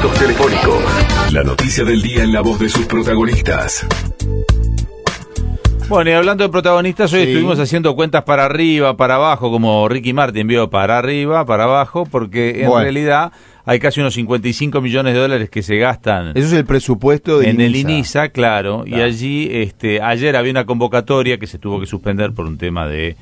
contactos telefónicos. La noticia del día en la voz de sus protagonistas. Bueno, y hablando de protagonistas, hoy estuvimos haciendo cuentas para arriba, para abajo, como Ricky Martin vio para arriba, para abajo, porque en realidad hay casi unos 55 millones de dólares que se gastan. Eso es el presupuesto de en el INISA, claro, y allí, este, ayer había una convocatoria que se tuvo que suspender por un tema de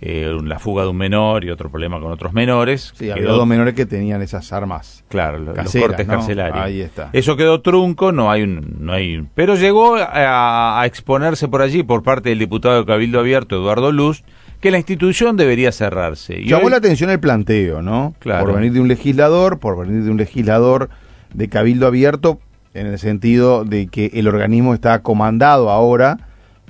eh, la fuga de un menor y otro problema con otros menores. Sí, había dos menores que tenían esas armas. Claro, los cortes carcelarios. Ahí está. Eso quedó trunco, no hay un, no hay, pero llegó a, exponerse por allí por parte del diputado de Cabildo Abierto Eduardo Luz que la institución debería cerrarse. Llamó la atención el planteo, ¿no? Claro. Por venir de un legislador, por venir de un legislador de Cabildo Abierto, en el sentido de que el organismo está comandado ahora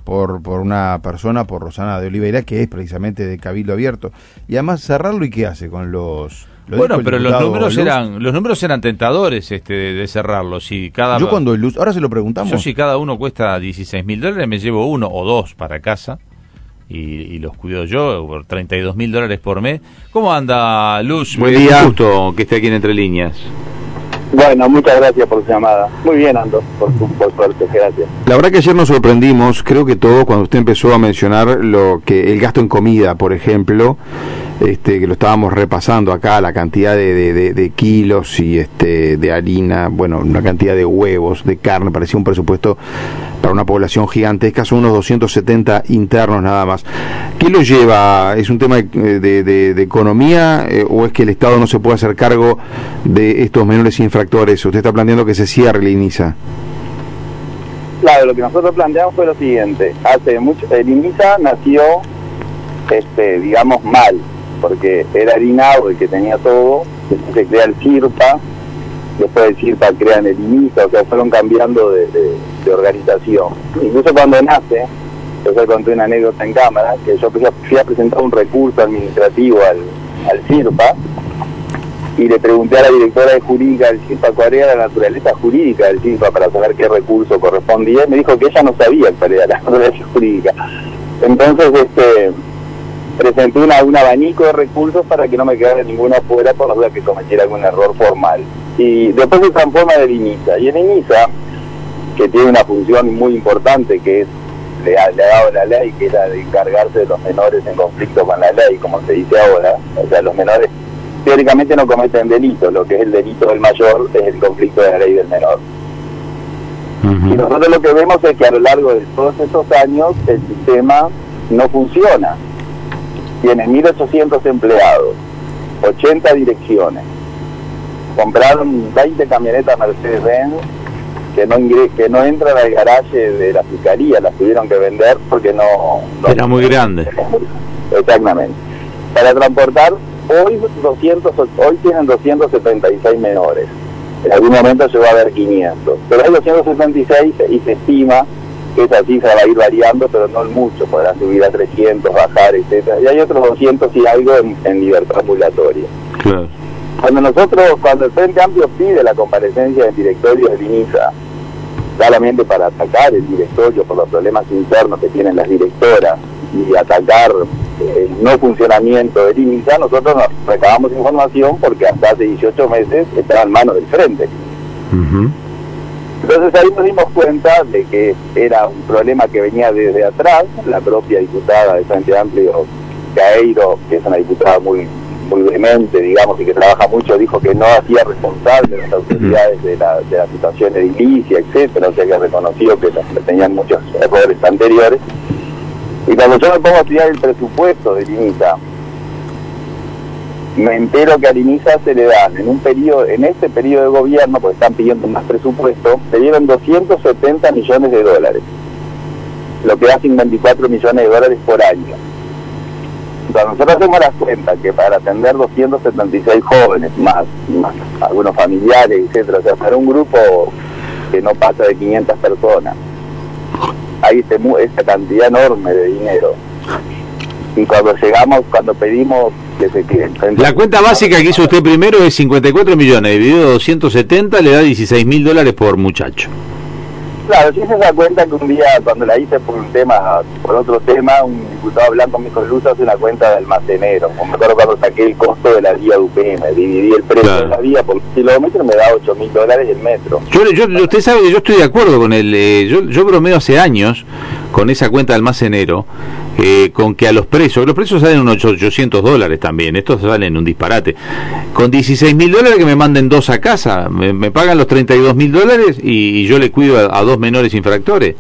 por, por una persona, por Rosana de Oliveira, que es precisamente de Cabildo Abierto. Y además cerrarlo y qué hace con los... bueno, pero los números eran los números eran tentadores este de, cerrarlo. Si cada yo cuando Luz, ahora se lo preguntamos. Yo si cada uno cuesta 16 mil dólares me llevo uno o dos para casa y, los cuido yo por 32 mil dólares por mes. ¿Cómo anda Luz? Buen día. gusto que esté aquí en Entre Líneas. Bueno, muchas gracias por su llamada. Muy bien, Ando, por, por suerte, gracias. La verdad que ayer nos sorprendimos, creo que todos, cuando usted empezó a mencionar lo que el gasto en comida, por ejemplo, este, que lo estábamos repasando acá, la cantidad de, de, kilos y este, de harina, bueno, una cantidad de huevos, de carne, parecía un presupuesto para una población gigantesca, son unos 270 internos nada más. ¿Qué lo lleva? ¿Es un tema de, economía eh, o es que el Estado no se puede hacer cargo de estos menores infractores? Usted está planteando que se cierre el INISA. Claro, lo que nosotros planteamos fue lo siguiente. Hace mucho, el INISA nació, este, digamos, mal, porque era harinado y que tenía todo, se crea el CIRPA, después del CIRPA crean el INISA, o sea, fueron cambiando de, organización. Incluso cuando nace, yo se conté una anécdota en cámara, que yo fui a, presentar un recurso administrativo al, al CIRPA, y le pregunté a la directora de jurídica del CIRPA cuál era la naturaleza jurídica del CIRPA para saber qué recurso correspondía, y me dijo que ella no sabía cuál era la naturaleza jurídica. Entonces, este presenté una, un abanico de recursos para que no me quedara ninguno afuera por la duda que cometiera algún error formal. Y después se transforma el INISA. Y el INISA, que tiene una función muy importante que es le ha, dado la ley, que era de encargarse de los menores en conflicto con la ley, como se dice ahora. O sea, los menores teóricamente no cometen delito, lo que es el delito del mayor es el conflicto de la ley del menor. Y nosotros lo que vemos es que a lo largo de todos estos años el sistema no funciona tiene 1.800 empleados, 80 direcciones. Compraron 20 camionetas Mercedes-Benz que no que no entran al garaje de la fiscalía, las tuvieron que vender porque no... Era muy grande. Exactamente. Para transportar, hoy, 200, hoy tienen 276 menores. En algún momento va a ver 500. Pero hay 276 y se estima esa cifra va a ir variando, pero no mucho, podrá subir a 300, bajar, etcétera. Y hay otros 200 y algo en, libertad ambulatoria. Cuando nosotros, cuando el Frente Amplio pide la comparecencia del directorio de INISA, claramente para atacar el directorio por los problemas internos que tienen las directoras y atacar el no funcionamiento del INISA, nosotros nos recabamos información porque hasta hace 18 meses estaba en manos del Frente. Entonces ahí nos dimos cuenta de que era un problema que venía desde atrás, la propia diputada de Frente Amplio, Caeiro, que es una diputada muy muy vehemente, digamos, y que trabaja mucho, dijo que no hacía responsable las autoridades de la, de la situación edilicia, etcétera, o sea que reconoció que, tenían muchos errores anteriores. Y cuando yo me pongo a estudiar el presupuesto de INISA, me entero que al INISA se le dan en un periodo, en este periodo de gobierno, porque están pidiendo más presupuesto, se dieron 270 millones de dólares, lo que da 54 millones de dólares por año. Cuando nosotros hacemos la cuenta que para atender 276 jóvenes, más, más algunos familiares, etcétera, o sea, para un grupo que no pasa de 500 personas, hay esta cantidad enorme de dinero. Y cuando llegamos, cuando pedimos la cuenta básica que hizo usted primero es 54 millones, dividido 270 le da 16 mil dólares por muchacho. Claro, si se da cuenta que un día, cuando la hice por un tema, por otro tema, un diputado blanco me dijo, Luz hace una cuenta de almacenero. Me acuerdo cuando saqué el costo de la vía de UPM, dividí el precio de la vía por kilómetro, me da 8 mil dólares el metro. Yo, yo, usted sabe que yo estoy de acuerdo con el, eh, yo, yo bromeo hace años con esa cuenta de almacenero, eh, con que a los precios, los precios salen unos 800 dólares también, estos salen un disparate. Con 16 mil dólares que me manden dos a casa, me, pagan los 32 mil dólares y, yo le cuido a, dos menores infractores.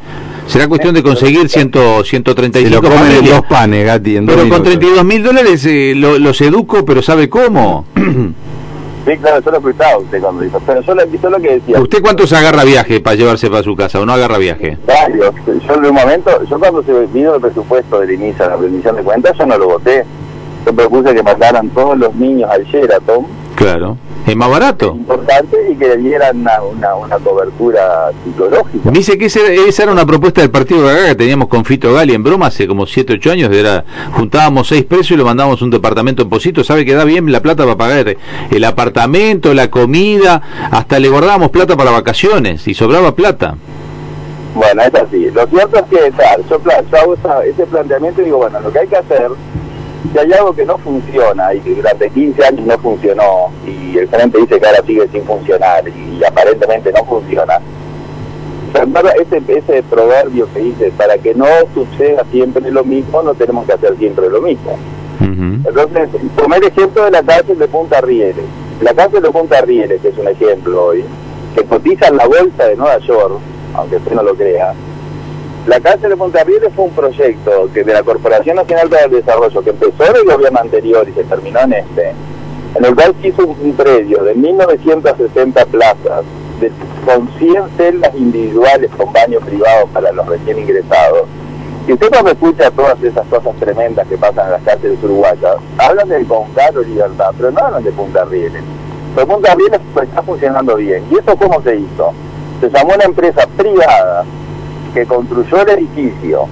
Será cuestión de conseguir 100, 135 panes. dos panes, Gati, Pero con 32 mil dólares eh, los educo, pero ¿sabe cómo? Sí, claro, yo lo escuchaba usted cuando dijo, pero yo lo, lo que decía. ¿Usted cuántos agarra viaje para llevarse para su casa o no agarra viaje? Varios. Yo en un momento, yo cuando se vino el presupuesto del inicio la rendición de cuentas, yo no lo voté. Yo propuse que mandaran todos los niños al Sheraton. Claro es más barato. Importante y que le dieran una, una, cobertura psicológica. Dice que esa era una propuesta del partido de acá que teníamos con Fito Gali en broma hace como 7, 8 años. Era, juntábamos seis precios y lo mandábamos a un departamento en Posito. Sabe que da bien la plata para pagar el apartamento, la comida, hasta le guardábamos plata para vacaciones y sobraba plata. Bueno, es así. Lo cierto es que tal, yo, yo hago ese planteamiento y digo, bueno, lo que hay que hacer si hay algo que no funciona y que durante 15 años no funcionó y el gerente dice que ahora sigue sin funcionar y, aparentemente no funciona, ese, ese proverbio que dice, para que no suceda siempre lo mismo, no tenemos que hacer siempre lo mismo. Entonces, tomé el ejemplo de la cárcel de Punta Rieles. La cárcel de Punta Rieles, que es un ejemplo hoy, que cotiza en la bolsa de Nueva York, aunque usted no lo crea, la cárcel de Monterrieles fue un proyecto que de la Corporación Nacional para el Desarrollo, que empezó en el gobierno anterior y se terminó en este, en el cual se hizo un, predio de 1960 plazas, con 100 celdas individuales con baño privado para los recién ingresados. Y usted cuando escucha todas esas cosas tremendas que pasan en las cárceles uruguayas, hablan del Concaro Libertad, pero no hablan de Punta Rieles. Pero Punta Rieles está funcionando bien. ¿Y eso cómo se hizo? Se llamó una empresa privada que construyó el edificio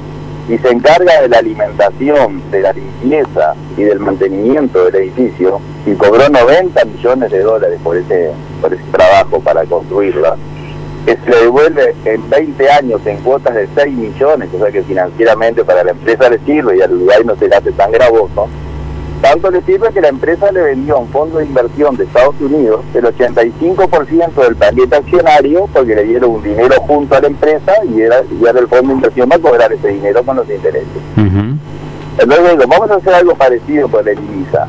y se encarga de la alimentación, de la limpieza y del mantenimiento del edificio y cobró 90 millones de dólares por ese, por ese trabajo para construirla, que se le devuelve en 20 años en cuotas de 6 millones, o sea que financieramente para la empresa le sirve y al lugar no se le hace tan gravoso, tanto le sirve que la empresa le vendió a un fondo de inversión de Estados Unidos el 85% del paquete accionario porque le dieron un dinero junto a la empresa y era, ya el fondo de inversión va a cobrar ese dinero con los intereses. Entonces digo, vamos a hacer algo parecido con el INISA.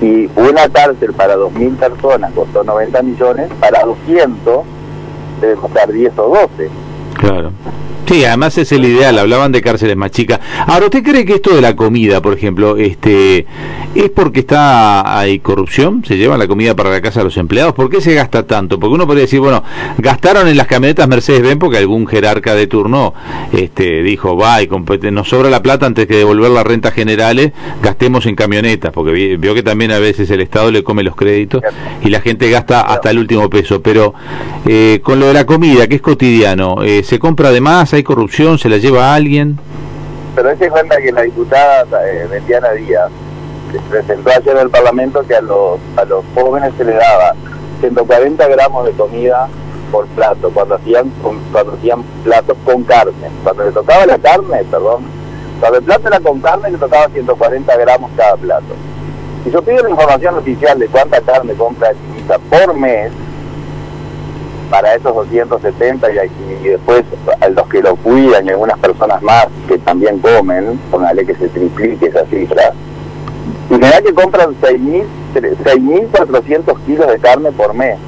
Si una cárcel para 2.000 personas costó 90 millones, para 200 debe costar 10 o 12. Claro. Sí, además es el ideal, hablaban de cárceles más chicas. Ahora, ¿usted cree que esto de la comida, por ejemplo, este es porque está hay corrupción? ¿Se llevan la comida para la casa de los empleados? ¿Por qué se gasta tanto? Porque uno podría decir, bueno, gastaron en las camionetas Mercedes-Benz porque algún jerarca de turno este dijo, va, y nos sobra la plata antes que devolver las rentas generales, gastemos en camionetas, porque veo que también a veces el Estado le come los créditos y la gente gasta hasta el último peso. Pero eh, con lo de la comida, que es cotidiano, eh, ¿se compra de más? Hay corrupción, se la lleva a alguien. Pero se cuenta que la diputada eh, Díaz presentó ayer en el Parlamento que a los, a los jóvenes se les daba 140 gramos de comida por plato, cuando hacían, cuando hacían platos con carne. Cuando le tocaba la carne, perdón, cuando el plato era con carne, le tocaba 140 gramos cada plato. Si yo pido la información oficial de cuánta carne compra el por mes, para esos 270 y, después a los que lo cuidan y algunas personas más que también comen, póngale que se triplique esa cifra, y me da que compran 6.400 kilos de carne por mes.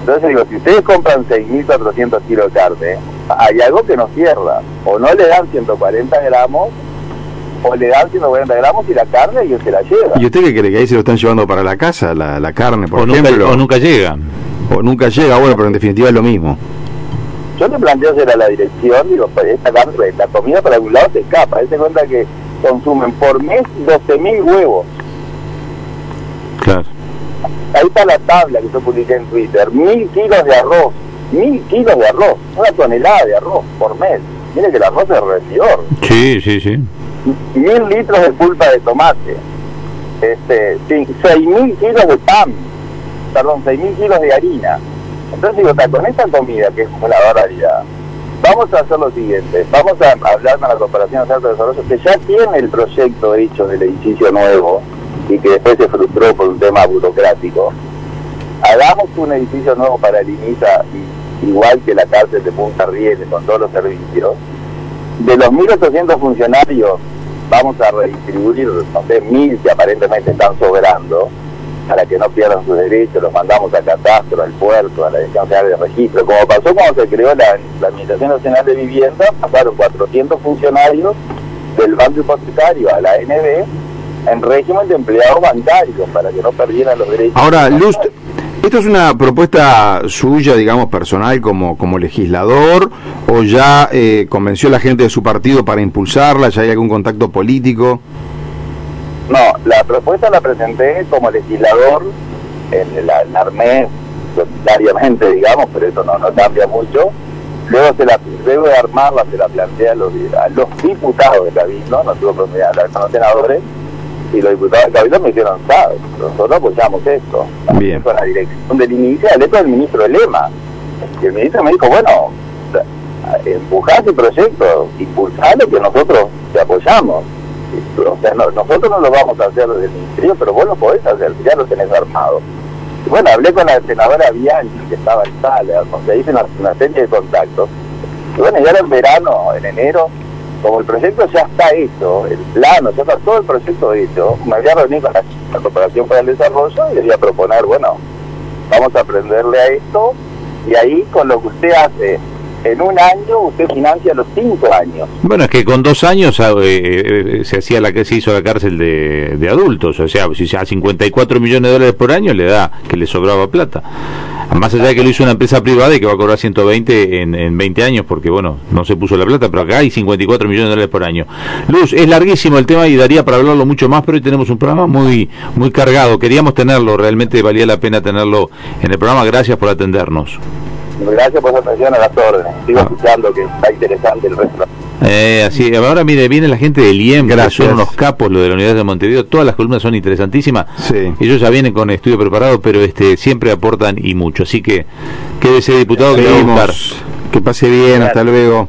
Entonces digo, si ustedes compran 6.400 kilos de carne, hay algo que no cierra. O no le dan 140 gramos, o le dan 140 gramos y la carne y se la lleva. ¿Y usted qué cree? ¿Que ahí se lo están llevando para la casa, la, carne, por o ejemplo? o nunca llega o nunca llega, bueno, pero en definitiva es lo mismo. Yo te planteo hacer a la dirección, digo, pues esta la comida para algún lado se escapa. Se cuenta que consumen por mes 12.000 huevos. Claro. Ahí está la tabla que yo publiqué en Twitter. Mil kilos de arroz. Mil kilos de arroz. Una tonelada de arroz por mes. Mire que el arroz es rendidor. Sí, sí, sí. Mil litros de pulpa de tomate. Este, seis mil kilos de pan perdón, 6.000 kilos de harina, Entonces digo, "Ta, con esta comida, que es una barbaridad, vamos a hacer lo siguiente, vamos a hablar con la Corporación de Alto Desarrollo, que ya tiene el proyecto hecho del edificio nuevo y que después se frustró por un tema burocrático. Hagamos un edificio nuevo para el igual que la cárcel de Punta Rieles, con todos los servicios. De los 1.800 funcionarios, vamos a redistribuir, no sé, 1.000 que aparentemente están sobrando, para que no pierdan sus derechos, los mandamos al catastro, al puerto, a la Dirección General de Registro. Como pasó cuando se creó la, Administración Nacional de Vivienda, pasaron 400 funcionarios del Banco Hipotecario a la ANB en régimen de empleados bancarios, para que no perdieran los derechos. Ahora, Luz, ¿esto es una propuesta suya, digamos, personal como, como legislador? ¿O ya eh, convenció a la gente de su partido para impulsarla? ¿Ya hay algún contacto político? No, la propuesta la presenté como legislador, en la, la armé solitariamente, digamos, pero eso no, no cambia mucho. Luego, se la, luego de armarla se la plantea a los, a los diputados de Cabildo, no tuve oportunidad de hablar con los senadores, y los diputados de Cabildo me dijeron, ¿sabes? Nosotros apoyamos esto. Bien. Con la dirección del inicial, esto del ministro de Lema. Y el ministro me dijo, bueno, empujá ese proyecto, impulsalo que nosotros te apoyamos. Nosotros no lo vamos a hacer desde el ministerio, pero vos lo podés hacer, ya lo tenés armado. Y bueno, hablé con la senadora Bianchi, que estaba en sala, o sea, hice una, una serie de contactos. Y bueno, ya era en verano, en enero, como el proyecto ya está hecho, el plano, ya está todo el proyecto hecho, me había reunido con la, la Corporación para el Desarrollo y le voy a proponer, bueno, vamos a aprenderle a esto, y ahí con lo que usted hace en un año, usted financia los cinco años. Bueno, es que con dos años ah, eh, eh, se hacía la que se hizo la cárcel de, de adultos, o sea, si a 54 millones de dólares por año le da que le sobraba plata. Más allá de que lo hizo una empresa privada y que va a cobrar 120 en, en 20 años, porque bueno, no se puso la plata, pero acá hay 54 millones de dólares por año. Luz, es larguísimo el tema y daría para hablarlo mucho más, pero hoy tenemos un programa muy muy cargado. Queríamos tenerlo, realmente valía la pena tenerlo en el programa. Gracias por atendernos. Gracias por su atención a las órdenes. Sigo Ah. escuchando que está interesante el resto. Eh, así, ahora mire, viene la gente del IEM, que son unos capos, lo de la Unidad de Montevideo, todas las columnas son interesantísimas. Sí. Ellos ya vienen con estudio preparado, pero este siempre aportan y mucho. Así que quédese diputado que. Que pase bien, hasta luego.